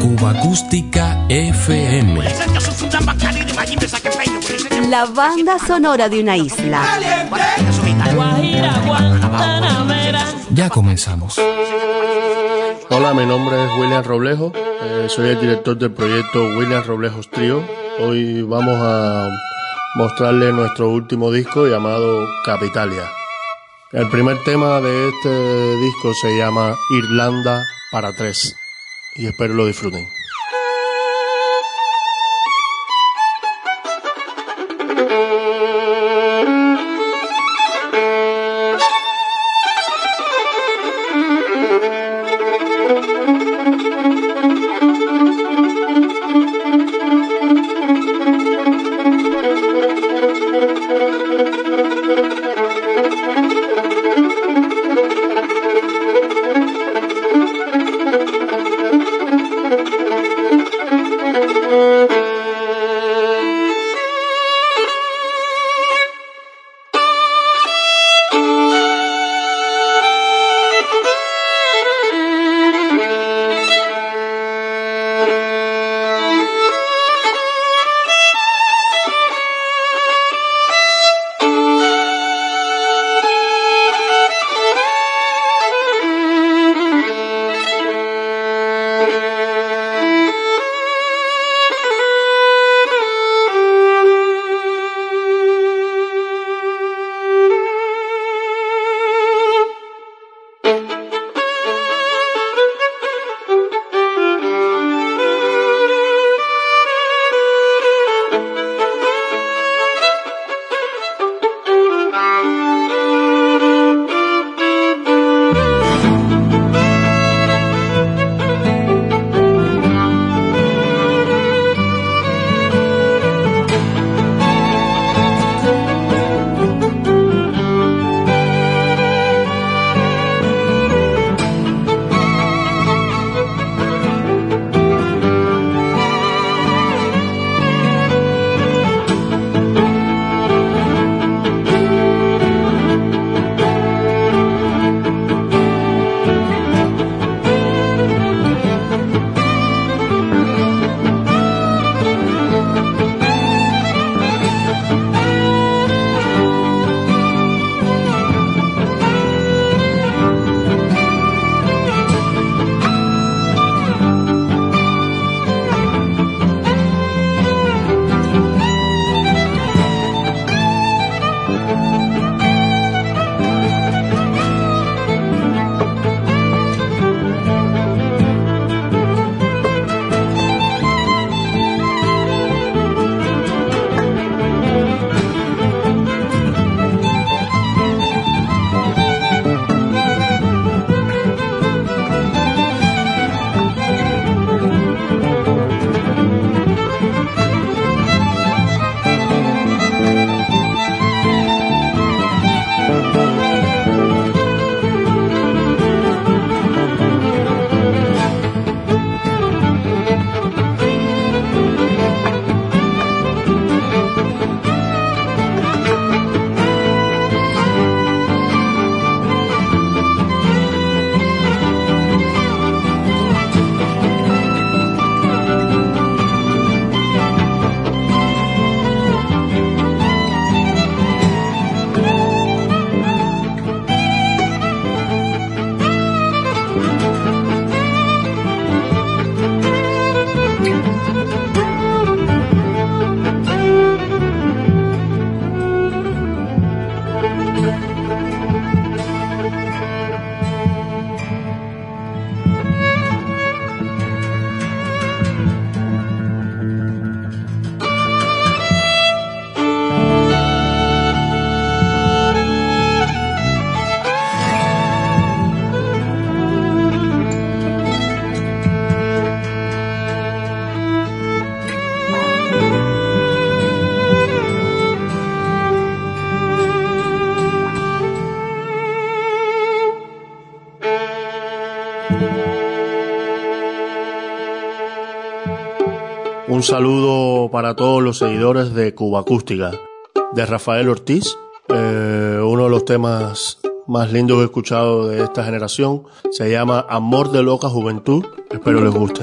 Cuba Acústica FM. La banda sonora de una isla. Ya comenzamos. Hola, mi nombre es William Roblejo, eh, soy el director del proyecto William Roblejos Trio. Hoy vamos a mostrarle nuestro último disco llamado Capitalia. El primer tema de este disco se llama Irlanda para tres y espero lo disfruten. Un saludo para todos los seguidores de Cuba Acústica, de Rafael Ortiz, eh, uno de los temas más lindos que he escuchado de esta generación. Se llama Amor de Loca Juventud. Espero les guste.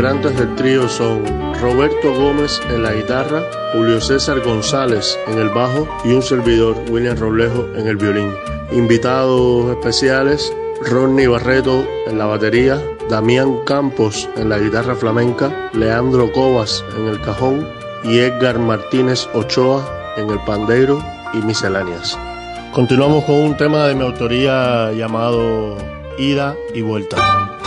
integrantes del trío son Roberto Gómez en la guitarra, Julio César González en el bajo y un servidor, William Roblejo, en el violín. Invitados especiales, Ronnie Barreto en la batería, Damián Campos en la guitarra flamenca, Leandro Cobas en el cajón y Edgar Martínez Ochoa en el pandeiro y misceláneas. Continuamos con un tema de mi autoría llamado Ida y Vuelta.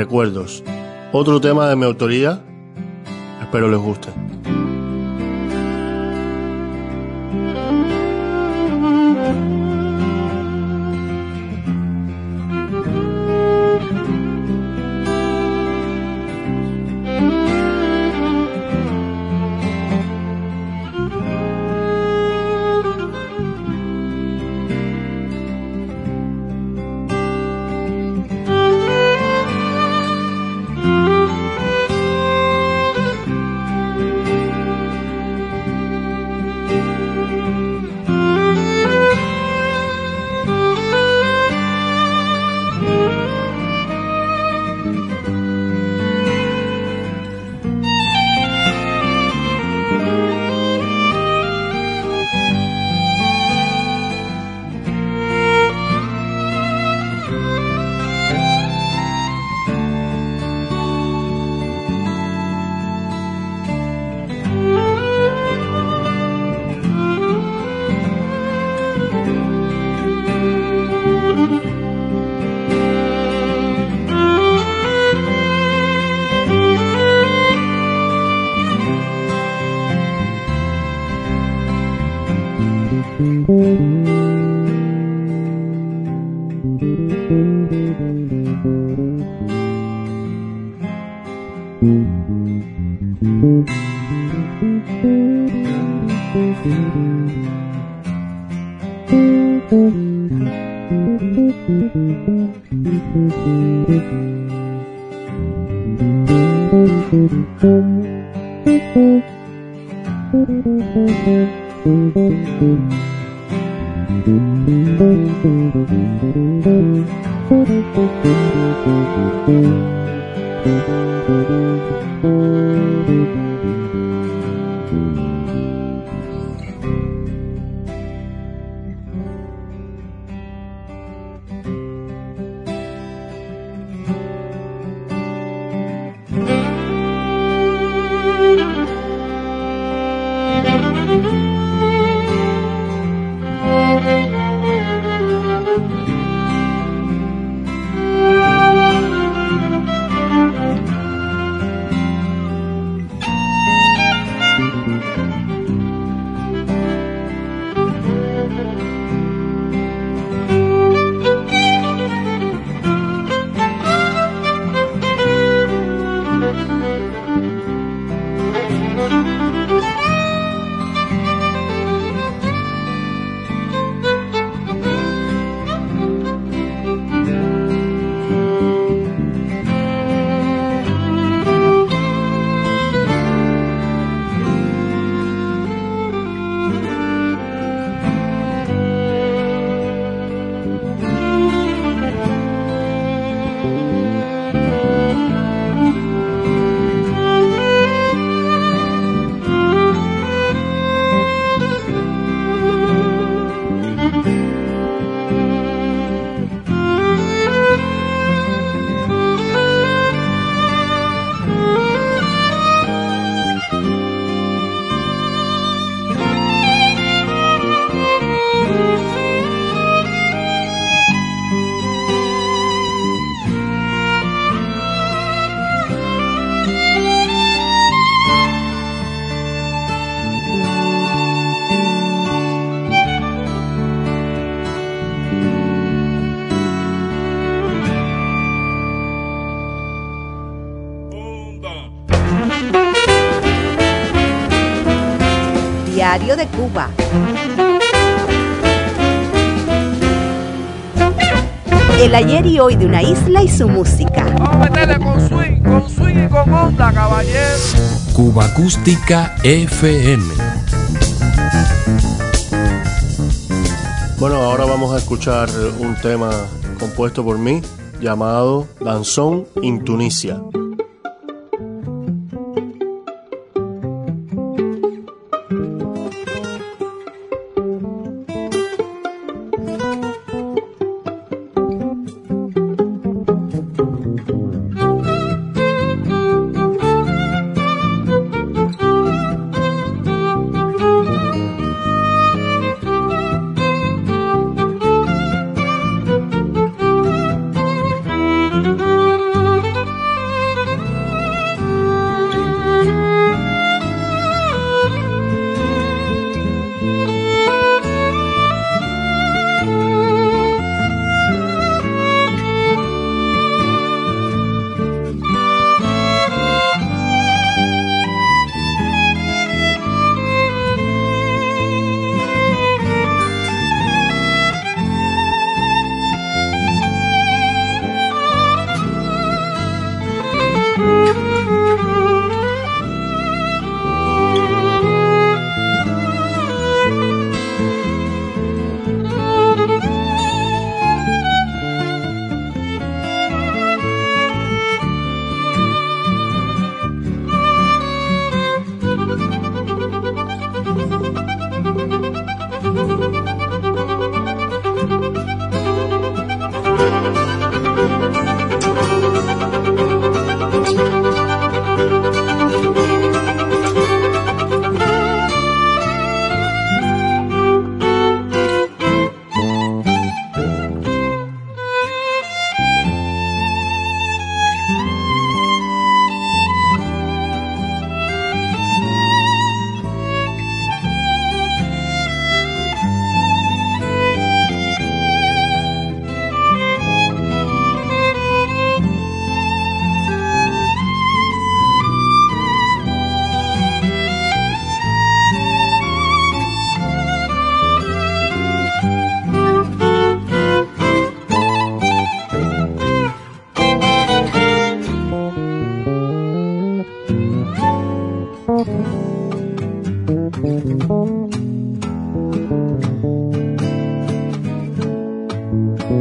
Recuerdos. Otro tema de mi autoría. Espero les guste. Ayer y hoy de una isla y su música. Vamos a meterle con swing, con swing y con onda, caballero. Cuba Acústica FM. Bueno, ahora vamos a escuchar un tema compuesto por mí llamado Danzón in Tunisia.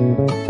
Este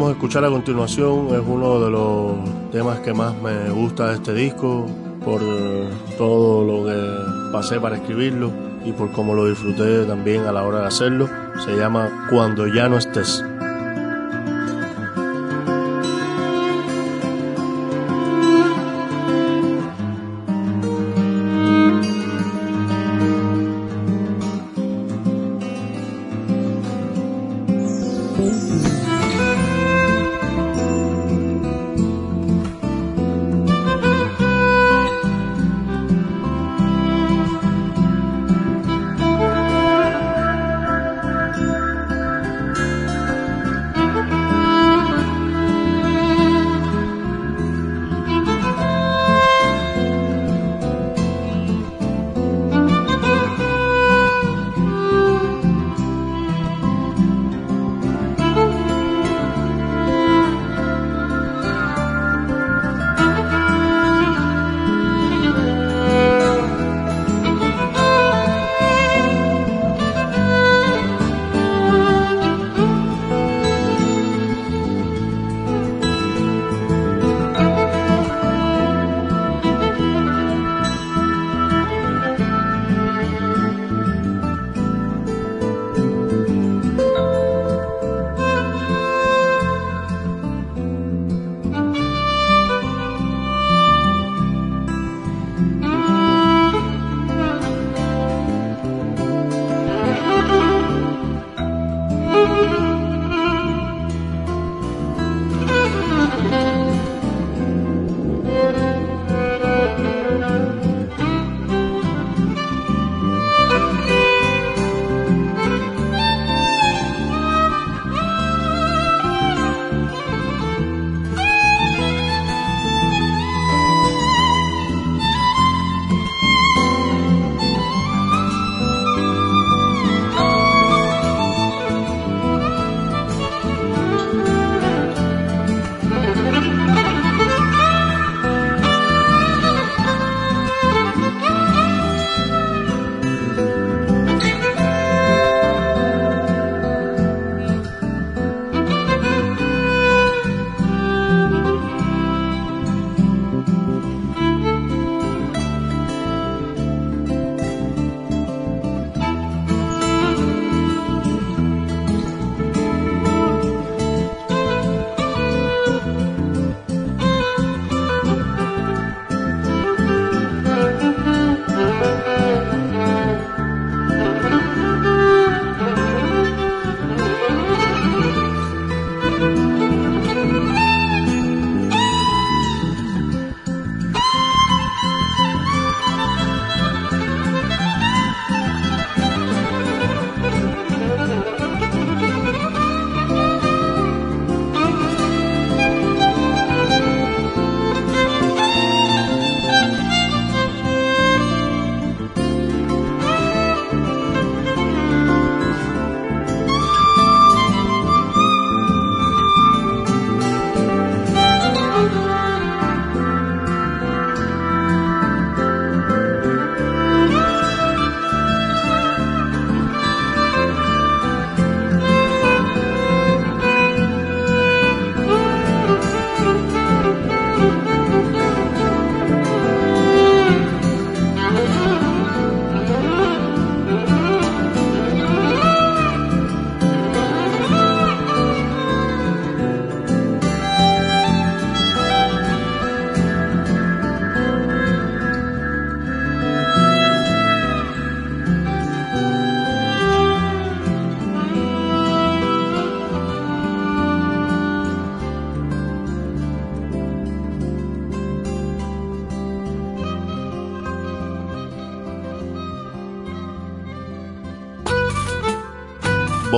vamos a escuchar a continuación es uno de los temas que más me gusta de este disco, por eh, todo lo que pasé para escribirlo y por cómo lo disfruté también a la hora de hacerlo. Se llama Cuando ya no estés.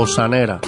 Bosanera.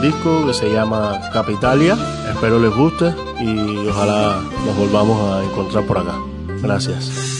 Disco, que se llama Capitalia. Espero les guste y ojalá nos volvamos a encontrar por acá. Gracias.